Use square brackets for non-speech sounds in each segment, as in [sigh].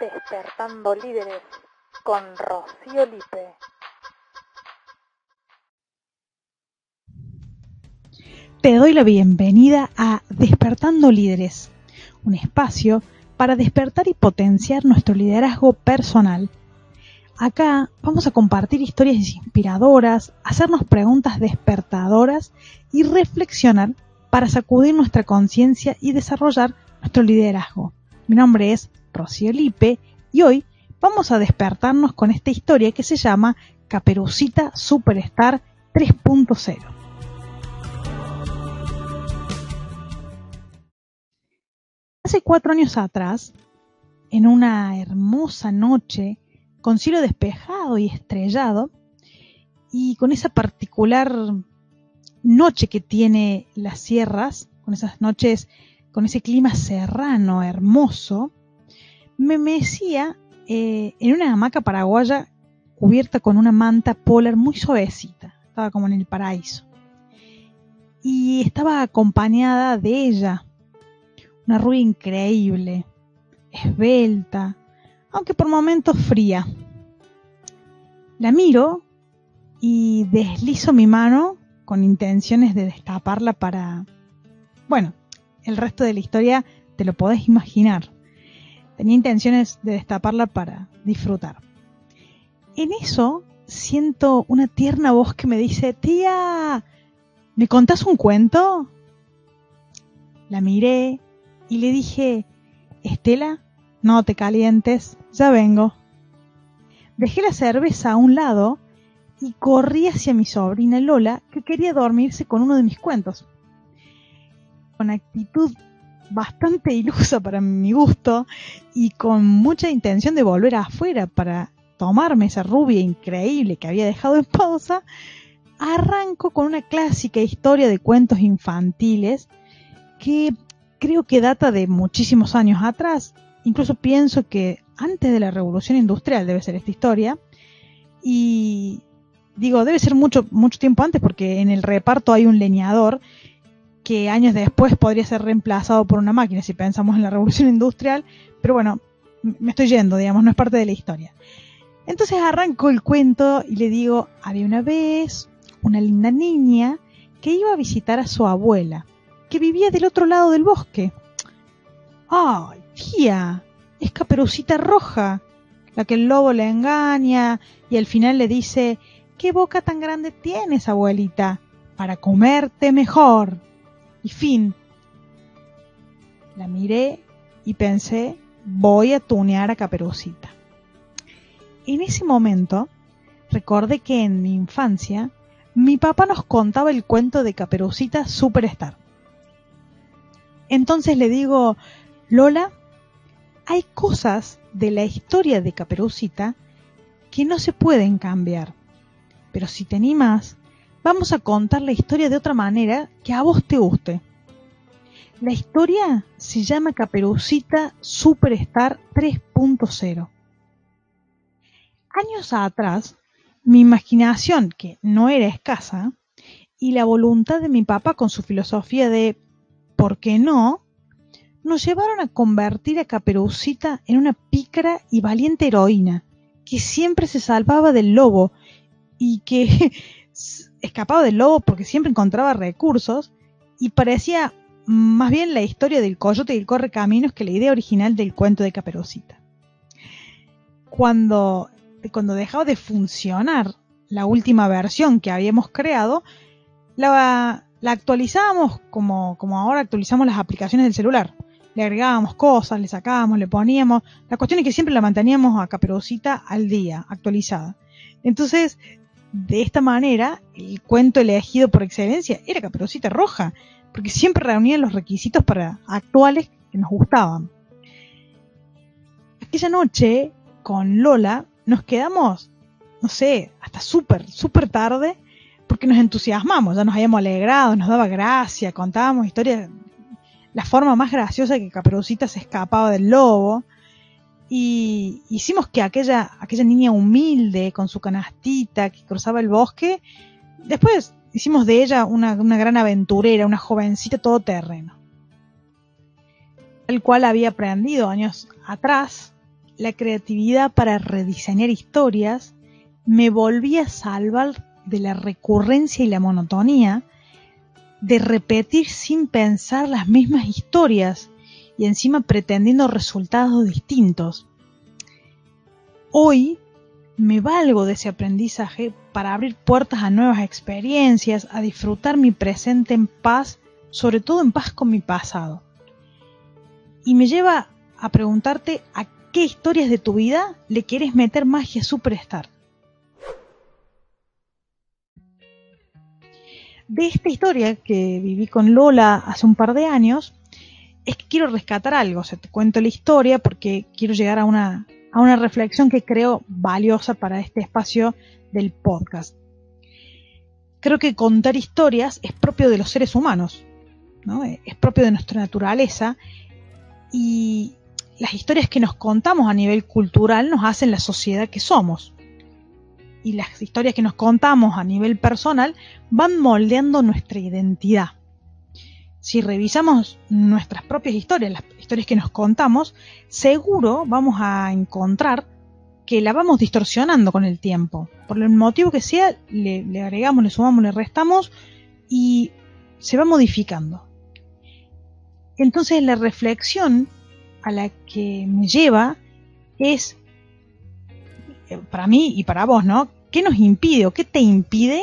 Despertando Líderes con Rocío Lipe. Te doy la bienvenida a Despertando Líderes, un espacio para despertar y potenciar nuestro liderazgo personal. Acá vamos a compartir historias inspiradoras, hacernos preguntas despertadoras y reflexionar para sacudir nuestra conciencia y desarrollar nuestro liderazgo. Mi nombre es Rocío Lipe y hoy vamos a despertarnos con esta historia que se llama Caperucita Superstar 3.0. Hace cuatro años atrás, en una hermosa noche, con cielo despejado y estrellado, y con esa particular noche que tiene las sierras, con esas noches, con ese clima serrano, hermoso, me mecía eh, en una hamaca paraguaya cubierta con una manta polar muy suavecita. Estaba como en el paraíso. Y estaba acompañada de ella, una rubia increíble, esbelta, aunque por momentos fría. La miro y deslizo mi mano con intenciones de destaparla para... Bueno, el resto de la historia te lo podés imaginar. Tenía intenciones de destaparla para disfrutar. En eso siento una tierna voz que me dice, tía, ¿me contás un cuento? La miré y le dije, Estela, no te calientes, ya vengo. Dejé la cerveza a un lado y corrí hacia mi sobrina Lola, que quería dormirse con uno de mis cuentos. Con actitud bastante [laughs] ilusa para mi gusto y con mucha intención de volver afuera para tomarme esa rubia increíble que había dejado en pausa, arranco con una clásica historia de cuentos infantiles que creo que data de muchísimos años atrás. Incluso pienso que antes de la revolución industrial debe ser esta historia. Y digo, debe ser mucho, mucho tiempo antes porque en el reparto hay un leñador que años después podría ser reemplazado por una máquina si pensamos en la revolución industrial, pero bueno, me estoy yendo, digamos, no es parte de la historia. Entonces arranco el cuento y le digo, había una vez una linda niña que iba a visitar a su abuela, que vivía del otro lado del bosque. ¡Ay, tía! Es Caperucita Roja, la que el lobo le engaña y al final le dice, ¿qué boca tan grande tienes, abuelita? Para comerte mejor. Y fin. La miré y pensé, voy a tunear a Caperucita. En ese momento, recordé que en mi infancia, mi papá nos contaba el cuento de Caperucita Superstar. Entonces le digo, Lola, hay cosas de la historia de Caperucita que no se pueden cambiar. Pero si te animas, vamos a contar la historia de otra manera que a vos te guste. La historia se llama Caperucita Superstar 3.0. Años atrás, mi imaginación, que no era escasa, y la voluntad de mi papá con su filosofía de ¿por qué no? nos llevaron a convertir a Caperucita en una pícara y valiente heroína, que siempre se salvaba del lobo y que [laughs] escapaba del lobo porque siempre encontraba recursos y parecía más bien la historia del coyote y el corre caminos que la idea original del cuento de Caperucita. Cuando, cuando dejaba de funcionar la última versión que habíamos creado, la, la actualizábamos como, como ahora actualizamos las aplicaciones del celular. Le agregábamos cosas, le sacábamos, le poníamos. La cuestión es que siempre la manteníamos a Caperucita al día, actualizada. Entonces, de esta manera, el cuento elegido por excelencia era Caperucita Roja, porque siempre reunía los requisitos para actuales que nos gustaban. Aquella noche, con Lola, nos quedamos, no sé, hasta súper, súper tarde, porque nos entusiasmamos, ya nos habíamos alegrado, nos daba gracia, contábamos historias, la forma más graciosa que Caperucita se escapaba del lobo, y hicimos que aquella, aquella niña humilde con su canastita que cruzaba el bosque, después hicimos de ella una, gran aventurera, una jovencita todoterreno. El cual había aprendido años atrás la creatividad para rediseñar historias me volví a salvar de la recurrencia y la monotonía de repetir sin pensar las mismas historias y encima pretendiendo resultados distintos. Hoy me valgo de ese aprendizaje para abrir puertas a nuevas experiencias, a disfrutar mi presente en paz, sobre todo en paz con mi pasado. Y me lleva a preguntarte a qué historias de tu vida le quieres meter magia superstar. De esta historia que viví con Lola hace un par de años, es que quiero rescatar algo, o sea, te cuento la historia porque quiero llegar a una, a una reflexión que creo valiosa para este espacio del podcast. Creo que contar historias es propio de los seres humanos, ¿no? es propio de nuestra naturaleza y las historias que nos contamos a nivel cultural nos hacen la sociedad que somos. Y las historias que nos contamos a nivel personal van moldeando nuestra identidad si revisamos nuestras propias historias, las historias que nos contamos, seguro vamos a encontrar que la vamos distorsionando con el tiempo. Por el motivo que sea, le, agregamos, le sumamos, le restamos y se va modificando. Entonces la reflexión a la que me lleva es, eh, para mí y para vos, ¿no? ¿Qué nos impide o qué te impide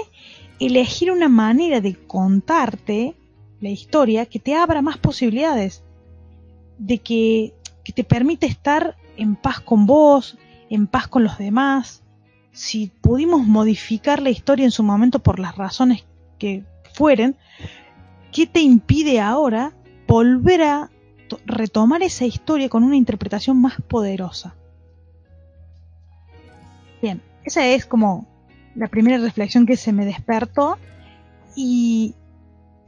elegir una manera de contarte la historia que te abra más posibilidades, de que, que te permite estar en paz con vos, en paz con los demás. Si pudimos modificar la historia en su momento por las razones que fueren, ¿qué te impide ahora volver a retomar esa historia con una interpretación más poderosa? Bien, esa es como la primera reflexión que se me despertó y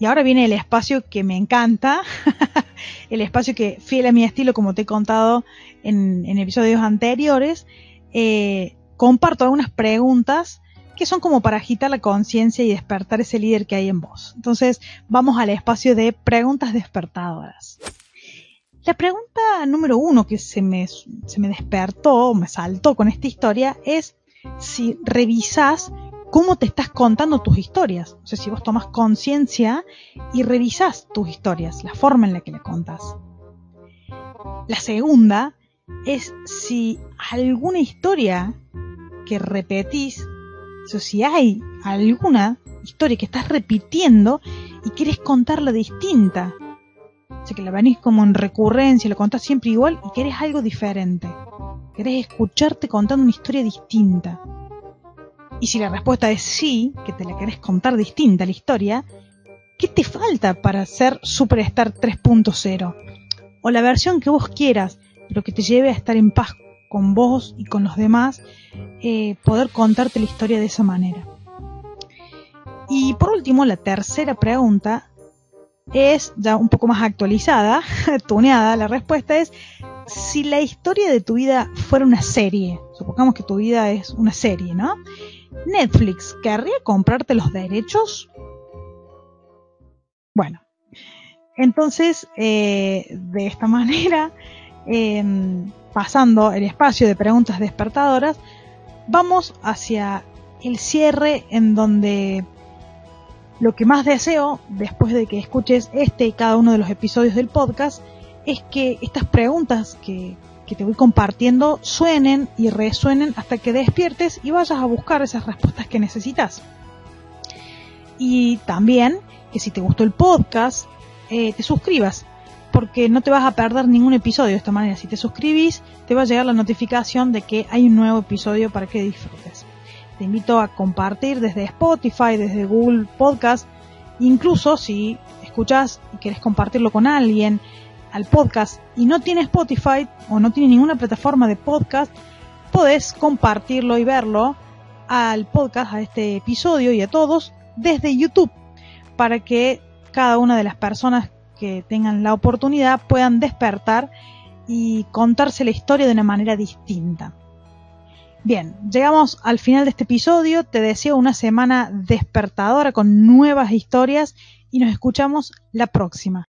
y ahora viene el espacio que me encanta, [laughs] el espacio que, fiel a mi estilo, como te he contado en, episodios anteriores, eh, comparto algunas preguntas que son como para agitar la conciencia y despertar ese líder que hay en vos. Entonces, vamos al espacio de preguntas despertadoras. La pregunta número uno que se me, se me despertó, me saltó con esta historia, es si revisas cómo te estás contando tus historias. O sea, si vos tomas conciencia y revisás tus historias, la forma en la que le contas. La segunda es si alguna historia que repetís, o sea, si hay alguna historia que estás repitiendo y quieres contarla distinta. O sea, que la venís como en recurrencia, la contás siempre igual y querés algo diferente. Querés escucharte contando una historia distinta. Y si la respuesta es sí, que te la querés contar distinta la historia, ¿qué te falta para ser Superstar 3.0? O la versión que vos quieras, pero que te lleve a estar en paz con vos y con los demás, eh, poder contarte la historia de esa manera. Y por último, la tercera pregunta es ya un poco más actualizada, [laughs] tuneada. La respuesta es, si la historia de tu vida fuera una serie, supongamos que tu vida es una serie, ¿no? Netflix querría comprarte los derechos. Bueno, entonces eh, de esta [laughs] manera, em, pasando el espacio de preguntas despertadoras, vamos hacia el cierre en donde lo que más deseo, después de que escuches este y cada uno de los episodios del podcast, es que estas preguntas que que te voy compartiendo suenen y resuenen hasta que despiertes y vayas a buscar esas respuestas que necesitas. Y también que si te gustó el podcast, eh, te suscribas, porque no te vas a perder ningún episodio de esta manera. Si te suscribís, te va a llegar la notificación de que hay un nuevo episodio para que disfrutes. Te invito a compartir desde Spotify, desde Google Podcast, incluso si escuchas y quieres compartirlo con alguien, al podcast y no tiene Spotify o no tiene ninguna plataforma de podcast, podés compartirlo y verlo al podcast, a este episodio y a todos desde YouTube para que cada una de las personas que tengan la oportunidad puedan despertar y contarse la historia de una manera distinta. Bien, llegamos al final de este episodio. Te deseo una semana despertadora con nuevas historias y nos escuchamos la próxima.